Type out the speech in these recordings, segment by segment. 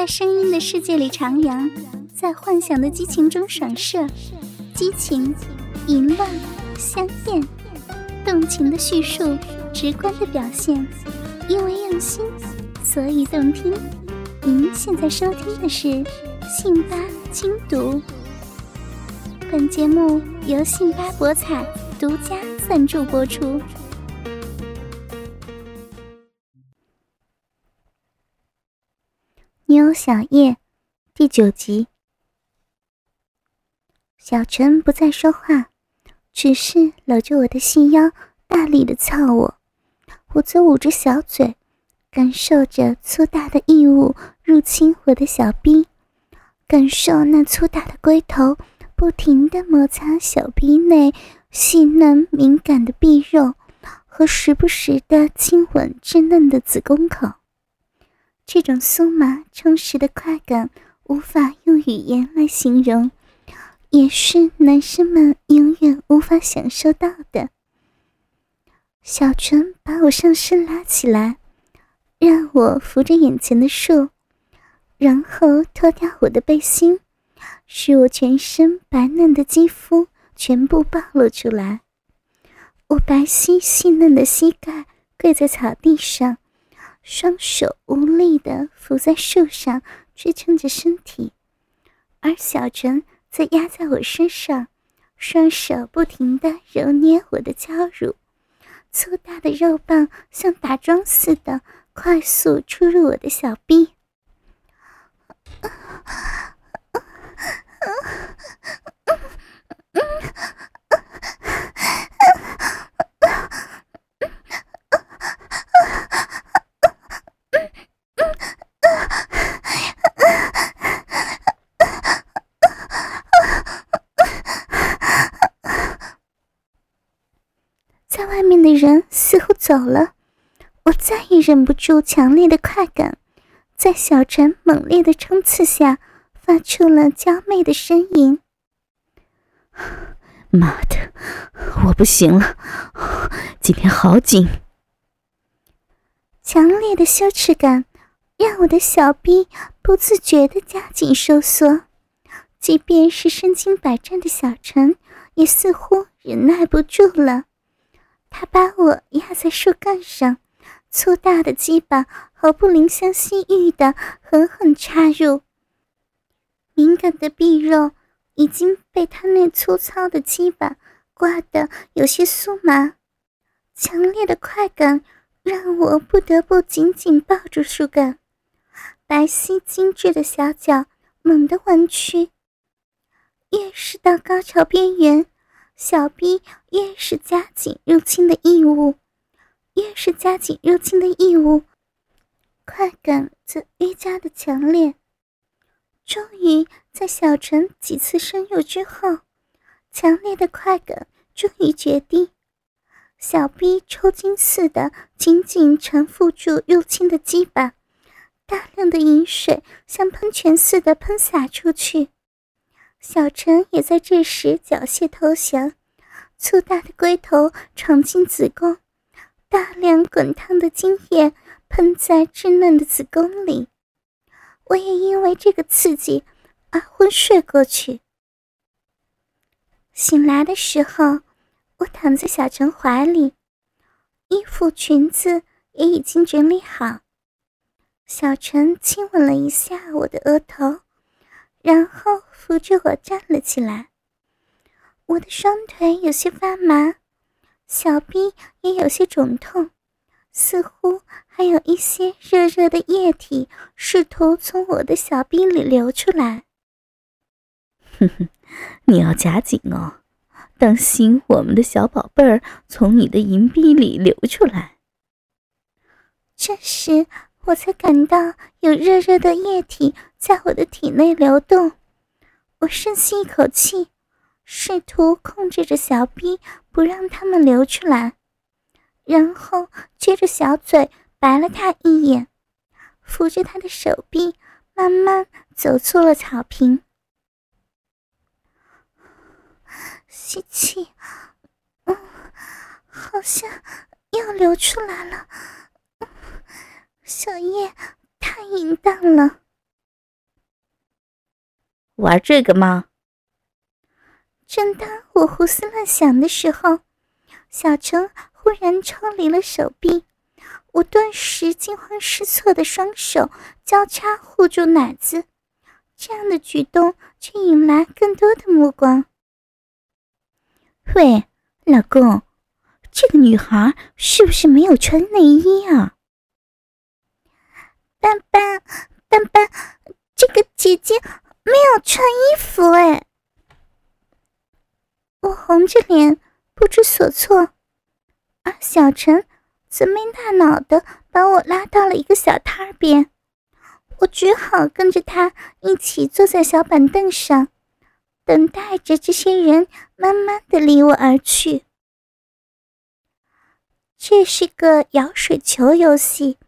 在声音的世界里徜徉。在幻想的激情中闪射，激情、淫乱、香艳、动情的叙述，直观的表现，因为用心，所以动听。您现在收听的是《信八精读》，本节目由信八博彩独家赞助播出，《妞小叶》第九集。小陈不再说话，只是搂着我的细腰，大力的操我。我则捂着小嘴，感受着粗大的异物入侵我的小臂，感受那粗大的龟头不停的摩擦小臂内细嫩敏感的臂肉，和时不时的亲吻稚嫩的子宫口。这种酥麻充实的快感，无法用语言来形容。也是男生们永远无法享受到的。小纯把我上身拉起来，让我扶着眼前的树，然后脱掉我的背心，使我全身白嫩的肌肤全部暴露出来。我白皙细嫩的膝盖跪在草地上，双手无力地扶在树上支撑着身体，而小陈。则压在我身上，双手不停地揉捏我的娇乳，粗大的肉棒像打桩似的快速出入我的小臂。在外面的人似乎走了，我再也忍不住强烈的快感，在小陈猛烈的冲刺下，发出了娇媚的呻吟。妈的，我不行了，今天好紧！强烈的羞耻感让我的小臂不自觉的加紧收缩，即便是身经百战的小陈，也似乎忍耐不住了。他把我压在树干上，粗大的鸡巴毫不怜香惜玉的狠狠插入。敏感的臂肉已经被他那粗糙的鸡巴刮得有些酥麻，强烈的快感让我不得不紧紧抱住树干，白皙精致的小脚猛地弯曲，越是到高潮边缘。小臂越是加紧入侵的异物，越是加紧入侵的异物，快感则愈加的强烈。终于在小陈几次深入之后，强烈的快感终于决定，小臂抽筋似的紧紧缠缚住入侵的鸡巴，大量的饮水像喷泉似的喷洒出去。小陈也在这时缴械投降，粗大的龟头闯进子宫，大量滚烫的精液喷在稚嫩的子宫里。我也因为这个刺激而昏睡过去。醒来的时候，我躺在小陈怀里，衣服裙子也已经整理好。小陈亲吻了一下我的额头。然后扶着我站了起来，我的双腿有些发麻，小臂也有些肿痛，似乎还有一些热热的液体试图从我的小臂里流出来。哼哼，你要夹紧哦，当心我们的小宝贝儿从你的银币里流出来。这时。我才感到有热热的液体在我的体内流动，我深吸一口气，试图控制着小臂不让它们流出来，然后撅着小嘴白了他一眼，扶着他的手臂，慢慢走出了草坪。吸气，嗯，好像要流出来了。小叶太淫荡了。玩这个吗？正当我胡思乱想的时候，小陈忽然抽离了手臂，我顿时惊慌失措的双手交叉护住奶子，这样的举动却引来更多的目光。喂，老公，这个女孩是不是没有穿内衣啊？姐姐没有穿衣服哎！我红着脸不知所措，而小陈则没大脑的把我拉到了一个小摊边，我只好跟着他一起坐在小板凳上。等待着这些人慢慢的离我而去。这是个舀水球游戏。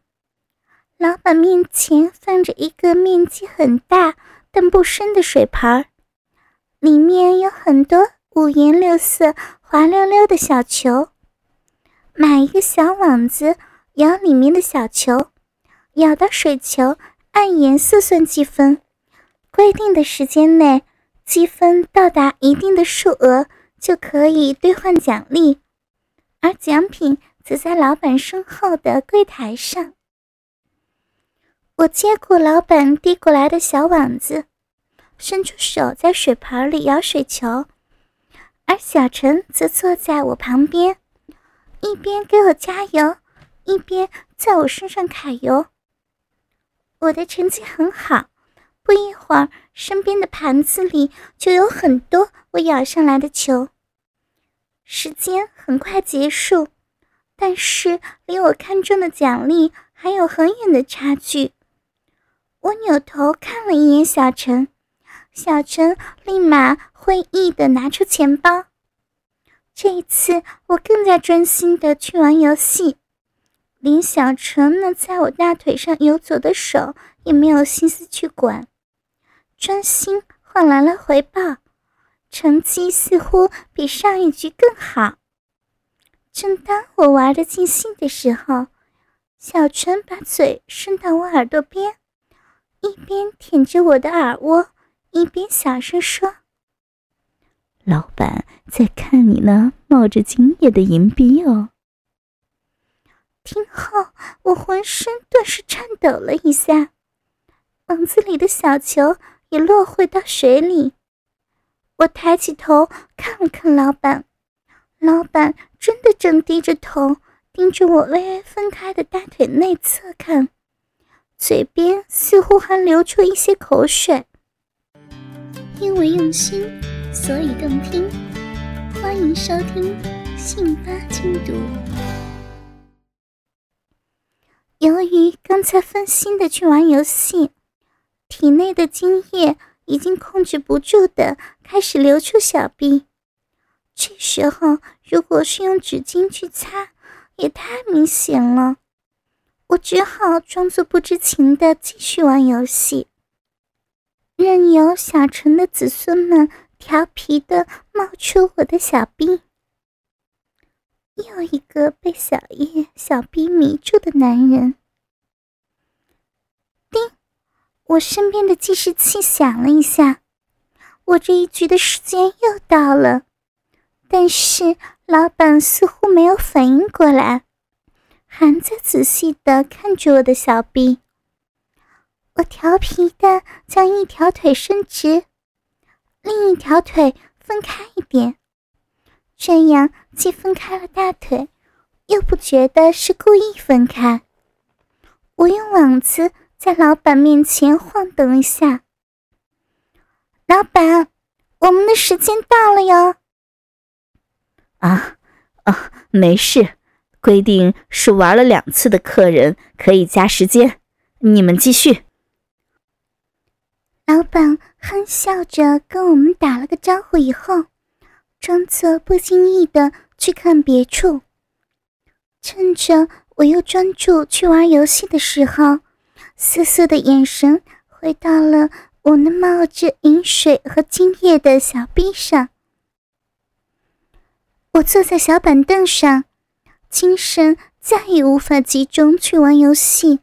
老板面前放着一个面积很大但不深的水盆儿，里面有很多五颜六色、滑溜溜的小球。买一个小网子，舀里面的小球，舀到水球，按颜色算积分。规定的时间内。积分到达一定的数额，就可以兑换奖励，而奖品则在老板身后的柜台上。我接过老板递过来的小网子，伸出手在水盆里舀水球，而小陈则坐在我旁边，一边给我加油，一边在我身上揩油。我的成绩很好。不一会儿，身边的盘子里就有很多我舀上来的球。时间很快结束，但是离我看中的奖励还有很远的差距。我扭头看了一眼小陈，小陈立马会意的拿出钱包。这一次，我更加专心的去玩游戏，连小陈那在我大腿上游走的手也没有心思去管。专心换来了回报，成绩似乎比上一局更好。正当我玩的尽兴的时候，小陈把嘴伸到我耳朵边，一边舔着我的耳窝，一边小声说：“老板在看你呢，冒着精液的银币哦。”听后，我浑身顿时颤抖了一下，房子里的小球。也落回到水里。我抬起头看了看老板，老板真的正低着头盯着我微微分开的大腿内侧看，嘴边似乎还流出一些口水。因为用心，所以动听。欢迎收听《信八精读》。由于刚才分心的去玩游戏。体内的精液已经控制不住的开始流出小臂，这时候如果是用纸巾去擦，也太明显了。我只好装作不知情的继续玩游戏，任由小陈的子孙们调皮的冒出我的小臂。又一个被小叶小兵迷住的男人。叮我身边的计时器响了一下，我这一局的时间又到了，但是老板似乎没有反应过来，还在仔细的看着我的小臂。我调皮的将一条腿伸直，另一条腿分开一点，这样既分开了大腿，又不觉得是故意分开。我用网子。在老板面前晃动一下，老板，我们的时间到了哟。啊啊，没事，规定是玩了两次的客人可以加时间，你们继续。老板憨笑着跟我们打了个招呼以后，装作不经意的去看别处。趁着我又专注去玩游戏的时候，瑟瑟的眼神回到了我那冒着饮水和精液的小臂上。我坐在小板凳上，精神再也无法集中去玩游戏，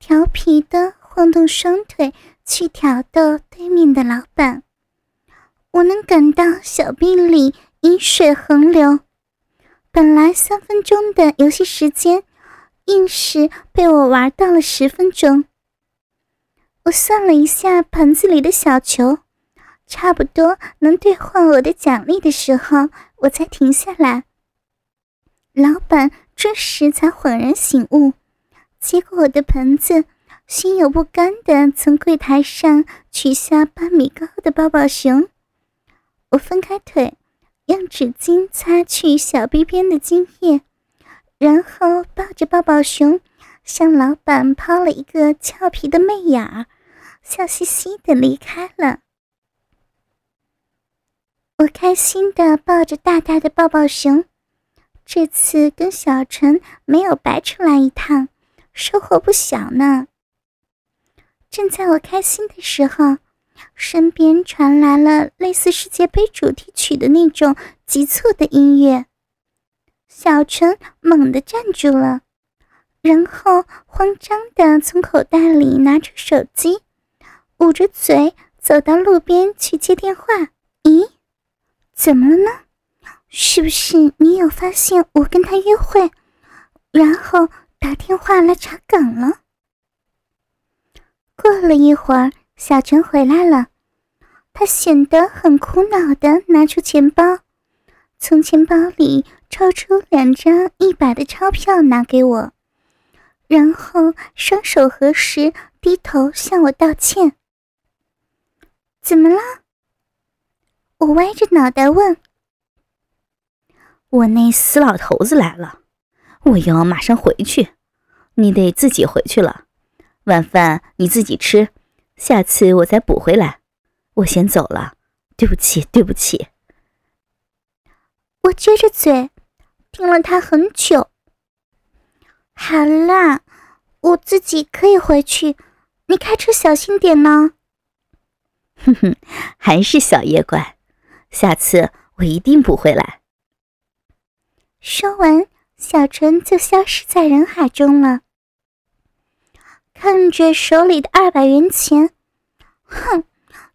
调皮的晃动双腿去挑逗对面的老板。我能感到小臂里饮水横流。本来三分钟的游戏时间，硬是被我玩到了十分钟。我算了一下盆子里的小球，差不多能兑换我的奖励的时候，我才停下来。老板这时才恍然醒悟，接过我的盆子，心有不甘地从柜台上取下八米高的抱抱熊。我分开腿。用纸巾擦去小臂边的精液，然后抱着抱抱熊，向老板抛了一个俏皮的媚眼儿，笑嘻嘻的离开了。我开心的抱着大大的抱抱熊，这次跟小陈没有白出来一趟，收获不小呢。正在我开心的时候。身边传来了类似世界杯主题曲的那种急促的音乐，小陈猛地站住了，然后慌张地从口袋里拿出手机，捂着嘴走到路边去接电话。咦，怎么了呢？是不是你有发现我跟他约会，然后打电话来查岗了？过了一会儿。小陈回来了，他显得很苦恼的拿出钱包，从钱包里抽出两张一百的钞票拿给我，然后双手合十，低头向我道歉。怎么了？我歪着脑袋问。我那死老头子来了，我要马上回去，你得自己回去了，晚饭你自己吃。下次我再补回来，我先走了，对不起，对不起。我撅着嘴，听了他很久。好啦，我自己可以回去，你开车小心点呢。哼哼，还是小夜怪，下次我一定补回来。说完，小陈就消失在人海中了。看着手里的二百元钱，哼，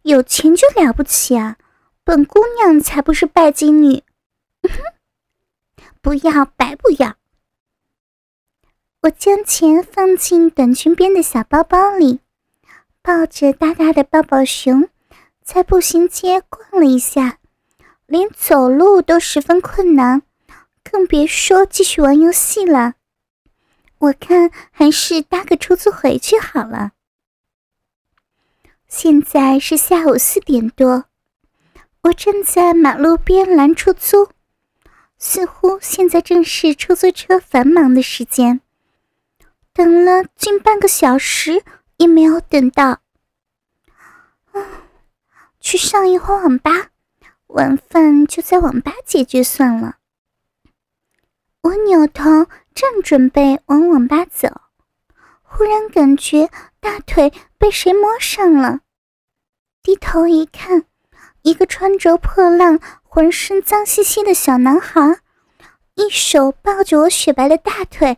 有钱就了不起啊！本姑娘才不是拜金女，哼不要白不要。我将钱放进短裙边的小包包里，抱着大大的抱抱熊，在步行街逛了一下，连走路都十分困难，更别说继续玩游戏了。我看还是搭个出租回去好了。现在是下午四点多，我正在马路边拦出租，似乎现在正是出租车繁忙的时间。等了近半个小时也没有等到，去上一会网吧，晚饭就在网吧解决算了。我扭头。正准备往网吧走，忽然感觉大腿被谁摸上了。低头一看，一个穿着破烂、浑身脏兮兮的小男孩，一手抱着我雪白的大腿，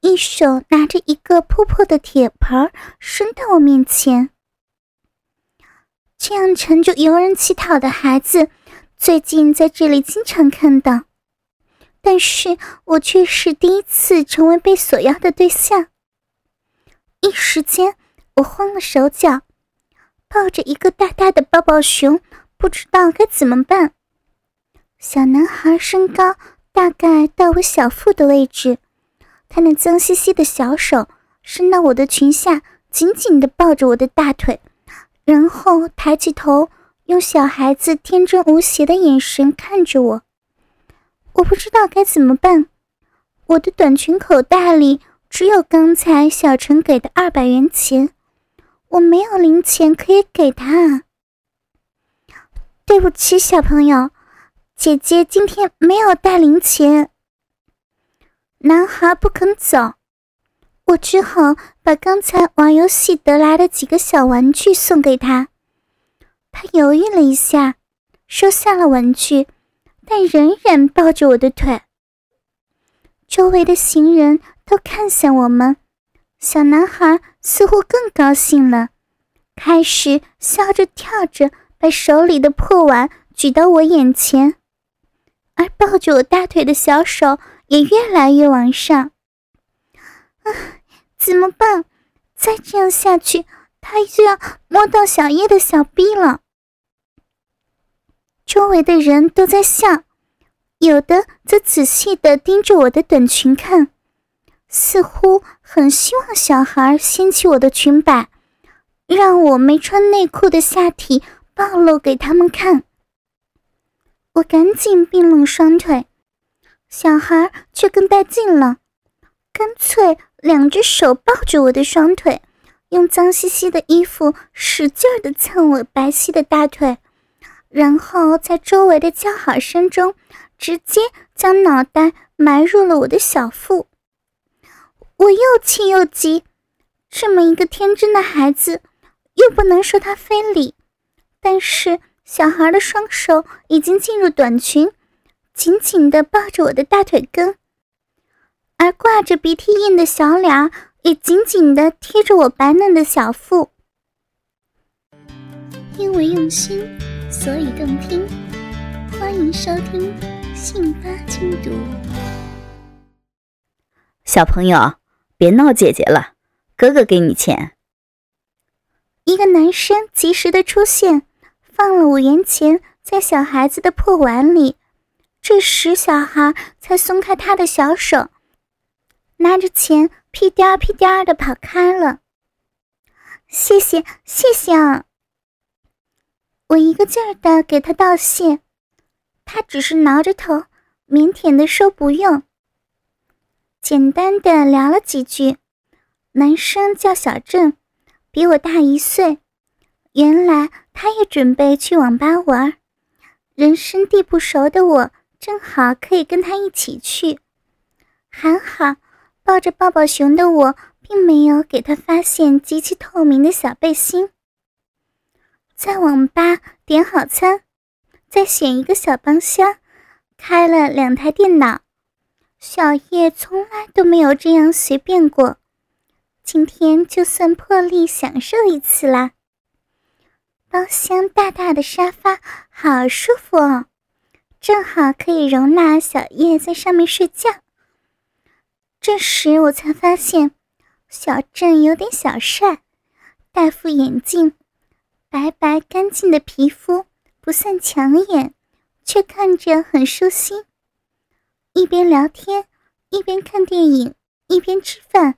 一手拿着一个破破的铁盆伸到我面前。这样乘着游人乞讨的孩子，最近在这里经常看到。但是我却是第一次成为被索要的对象，一时间我慌了手脚，抱着一个大大的抱抱熊，不知道该怎么办。小男孩身高大概到我小腹的位置，他那脏兮兮的小手伸到我的裙下，紧紧地抱着我的大腿，然后抬起头，用小孩子天真无邪的眼神看着我。我不知道该怎么办，我的短裙口袋里只有刚才小陈给的二百元钱，我没有零钱可以给他。对不起，小朋友，姐姐今天没有带零钱。男孩不肯走，我只好把刚才玩游戏得来的几个小玩具送给他。他犹豫了一下，收下了玩具，但仍然抱着我的腿。周围的行人都看向我们，小男孩似乎更高兴了，开始笑着跳着。把手里的破碗举到我眼前，而抱着我大腿的小手也越来越往上。啊，怎么办？再这样下去，他就要摸到小叶的小臂了。周围的人都在笑，有的则仔细的盯着我的短裙看，似乎很希望小孩掀起我的裙摆，让我没穿内裤的下体。暴露给他们看，我赶紧并拢双腿，小孩却更带劲了，干脆两只手抱着我的双腿，用脏兮兮的衣服使劲的蹭我白皙的大腿，然后在周围的叫好声中，直接将脑袋埋入了我的小腹。我又气又急，这么一个天真的孩子，又不能说他非礼。但是小孩的双手已经进入短裙，紧紧地抱着我的大腿根，而挂着鼻涕印的小脸也紧紧地贴着我白嫩的小腹。因为用心，所以动听。欢迎收听《信八精读》。小朋友，别闹姐姐了，哥哥给你钱。一个男生及时的出现。放了五元钱在小孩子的破碗里，这时小孩才松开他的小手，拿着钱屁颠儿屁颠儿的跑开了。谢谢谢谢啊！我一个劲儿的给他道谢，他只是挠着头，腼腆的说不用。简单的聊了几句，男生叫小郑，比我大一岁。原来他也准备去网吧玩，人生地不熟的我正好可以跟他一起去。还好，抱着抱抱熊的我并没有给他发现极其透明的小背心。在网吧点好餐，再选一个小包厢，开了两台电脑。小叶从来都没有这样随便过，今天就算破例享受一次啦。包厢大大的沙发好舒服哦，正好可以容纳小叶在上面睡觉。这时我才发现，小郑有点小帅，戴副眼镜，白白干净的皮肤不算抢眼，却看着很舒心。一边聊天，一边看电影，一边吃饭，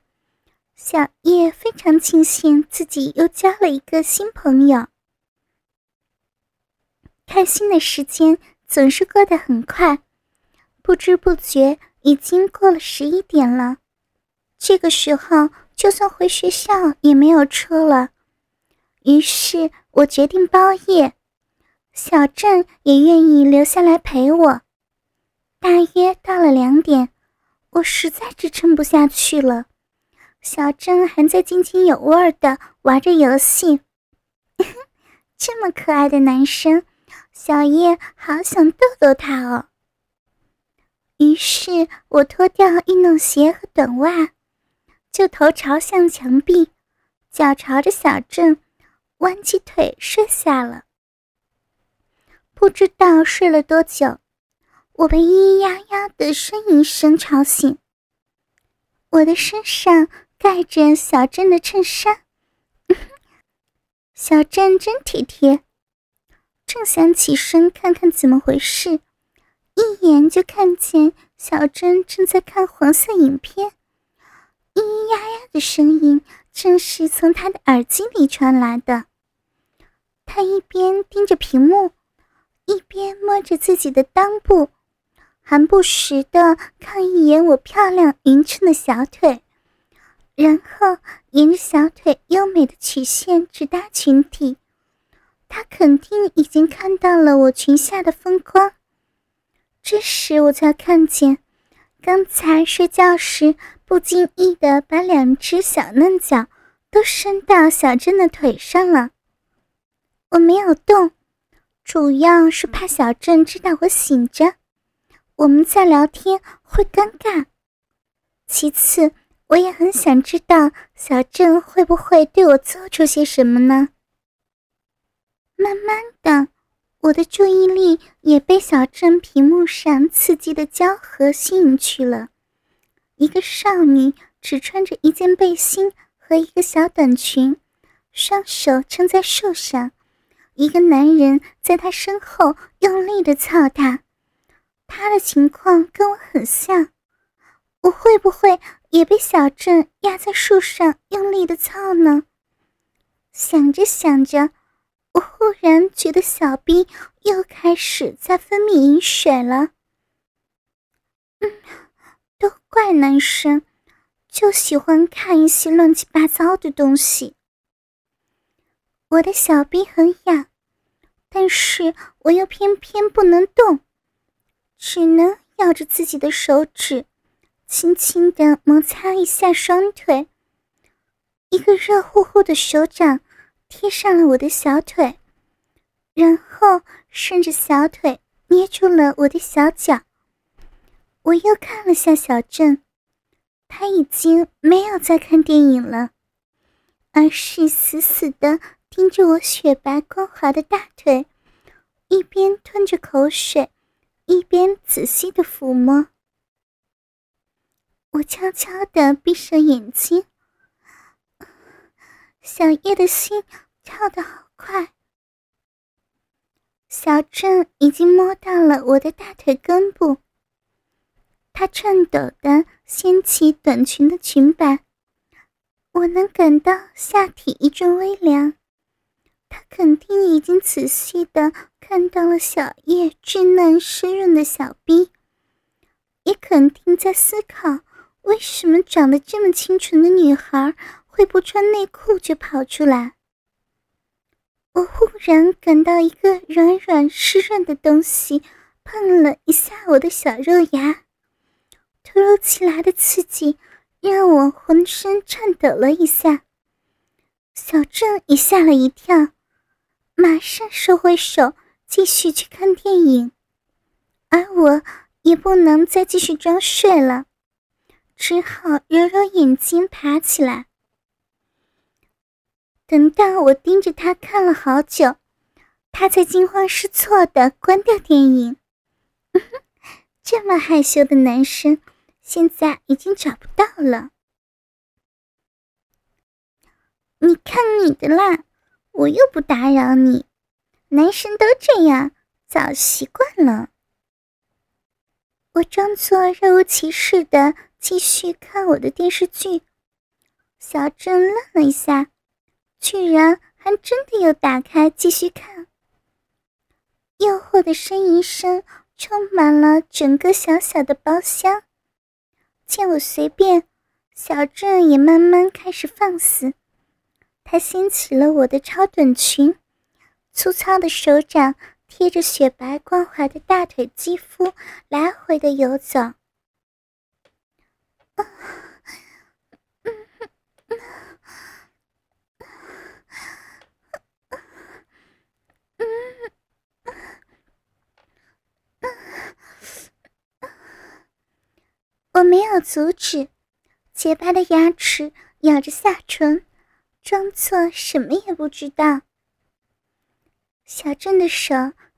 小叶非常庆幸自己又交了一个新朋友。开心的时间总是过得很快，不知不觉已经过了十一点了。这个时候，就算回学校也没有车了。于是我决定包夜，小郑也愿意留下来陪我。大约到了两点，我实在支撑不下去了。小郑还在津津有味的玩着游戏，这么可爱的男生。小叶好想逗逗他哦。于是我脱掉运动鞋和短袜，就头朝向墙壁，脚朝着小郑，弯起腿睡下了。不知道睡了多久，我被咿咿呀呀的呻吟声吵醒。我的身上盖着小郑的衬衫，小郑真体贴。正想起身看看怎么回事，一眼就看见小珍正在看黄色影片，咿咿呀呀的声音正是从他的耳机里传来的。他一边盯着屏幕，一边摸着自己的裆部，还不时的看一眼我漂亮匀称的小腿，然后沿着小腿优美的曲线直达裙底。他肯定已经看到了我裙下的风光。这时我才看见，刚才睡觉时不经意的把两只小嫩脚都伸到小珍的腿上了。我没有动，主要是怕小郑知道我醒着，我们在聊天会尴尬。其次，我也很想知道小郑会不会对我做出些什么呢？慢慢的，我的注意力也被小郑屏幕上刺激的交合吸引去了。一个少女只穿着一件背心和一个小短裙，双手撑在树上。一个男人在他身后用力的操他，他的情况跟我很像，我会不会也被小郑压在树上用力的操呢？想着想着，我忽然觉得小兵又开始在分泌饮水了。嗯，都怪男生，就喜欢看一些乱七八糟的东西。我的小兵很痒。但是我又偏偏不能动，只能咬着自己的手指，轻轻地摩擦一下双腿。一个热乎乎的手掌贴上了我的小腿，然后顺着小腿捏住了我的小脚。我又看了下小郑，他已经没有在看电影了，而是死死的。盯着我雪白光滑的大腿，一边吞着口水，一边仔细的抚摸。我悄悄的闭上眼睛，小叶的心跳得好快。小郑已经摸到了我的大腿根部，他颤抖的掀起短裙的裙摆，我能感到下体一阵微凉。他肯定已经仔细的看到了小叶稚嫩湿润的小臂，也肯定在思考为什么长得这么清纯的女孩会不穿内裤就跑出来。我忽然感到一个软软湿润的东西碰了一下我的小肉芽，突如其来的刺激让我浑身颤抖了一下。小郑也吓了一跳。马上收回手，继续去看电影，而我也不能再继续装睡了，只好揉揉眼睛，爬起来。等到我盯着他看了好久，他才惊慌失措的关掉电影。这么害羞的男生，现在已经找不到了。你看你的啦。我又不打扰你，男生都这样，早习惯了。我装作若无其事的继续看我的电视剧。小郑愣了一下，居然还真的又打开继续看。诱惑的呻吟声充满了整个小小的包厢。见我随便，小郑也慢慢开始放肆。他掀起了我的超短裙，粗糙的手掌贴着雪白光滑的大腿肌肤，来回的游走。我没有阻止，洁白的牙齿咬着下唇。装作什么也不知道。小郑的手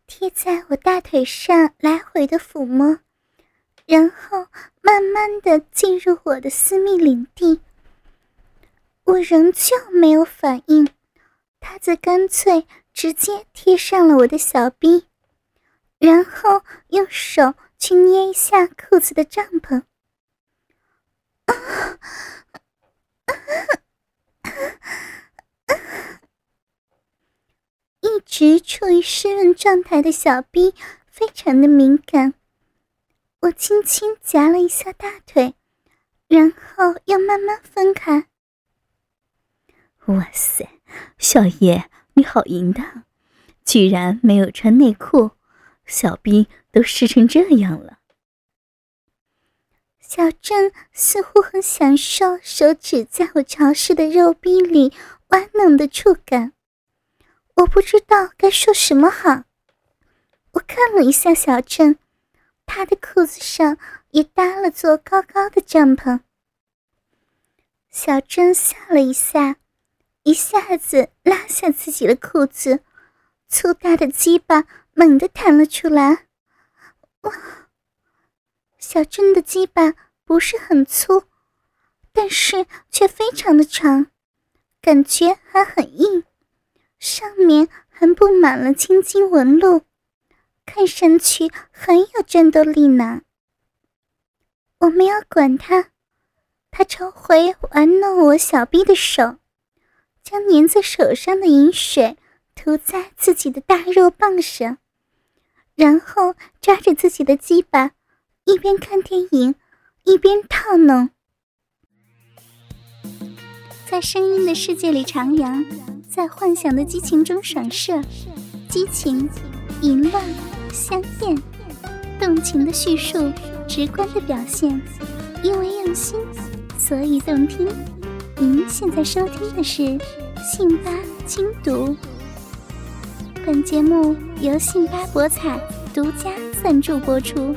贴在我大腿上，来回的抚摸，然后慢慢的进入我的私密领地。我仍旧没有反应，他则干脆直接贴上了我的小臂，然后用手去捏一下裤子的帐篷。啊 一直处于湿润状态的小臂非常的敏感，我轻轻夹了一下大腿，然后又慢慢分开。哇塞，小叶你好淫荡，居然没有穿内裤，小臂都湿成这样了。小郑似乎很享受手指在我潮湿的肉壁里玩弄的触感，我不知道该说什么好。我看了一下小郑，他的裤子上也搭了座高高的帐篷。小郑笑了一下，一下子拉下自己的裤子，粗大的鸡巴猛地弹了出来。哇！小镇的鸡巴不是很粗，但是却非常的长，感觉还很硬，上面还布满了青筋纹路。看上去很有战斗力呢。我没有管他，他抽回玩弄我小臂的手，将粘在手上的饮水涂在自己的大肉棒上，然后抓着自己的鸡巴，一边看电影一边套弄，在声音的世界里徜徉，在幻想的激情中闪射，激情。淫乱、香艳、动情的叙述，直观的表现，因为用心，所以动听。您现在收听的是《信八精读》，本节目由信八博彩独家赞助播出。